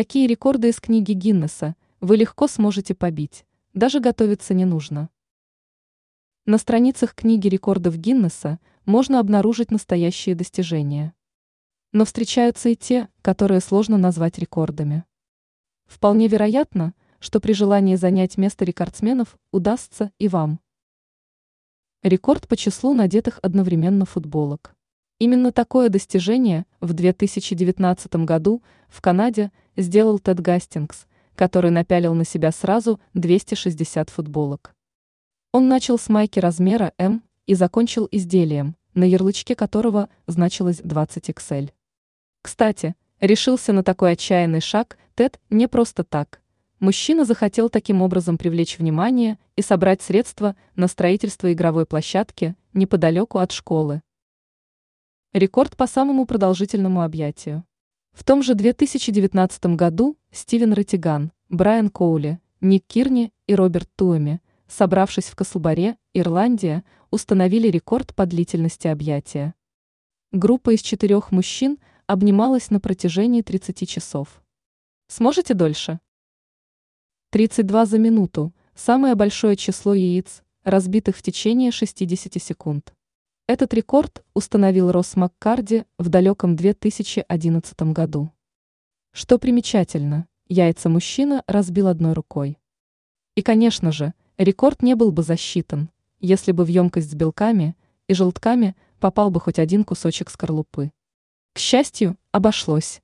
Такие рекорды из книги Гиннесса вы легко сможете побить, даже готовиться не нужно. На страницах книги рекордов Гиннесса можно обнаружить настоящие достижения. Но встречаются и те, которые сложно назвать рекордами. Вполне вероятно, что при желании занять место рекордсменов удастся и вам. Рекорд по числу надетых одновременно футболок. Именно такое достижение в 2019 году в Канаде сделал Тед Гастингс, который напялил на себя сразу 260 футболок. Он начал с майки размера М и закончил изделием, на ярлычке которого значилось 20 XL. Кстати, решился на такой отчаянный шаг Тед не просто так. Мужчина захотел таким образом привлечь внимание и собрать средства на строительство игровой площадки неподалеку от школы. Рекорд по самому продолжительному объятию. В том же 2019 году Стивен Ратиган, Брайан Коули, Ник Кирни и Роберт Туэми, собравшись в Каслбаре, Ирландия, установили рекорд по длительности объятия. Группа из четырех мужчин обнималась на протяжении 30 часов. Сможете дольше? 32 за минуту – самое большое число яиц, разбитых в течение 60 секунд. Этот рекорд установил Росс Маккарди в далеком 2011 году. Что примечательно, яйца мужчина разбил одной рукой. И, конечно же, рекорд не был бы засчитан, если бы в емкость с белками и желтками попал бы хоть один кусочек скорлупы. К счастью, обошлось.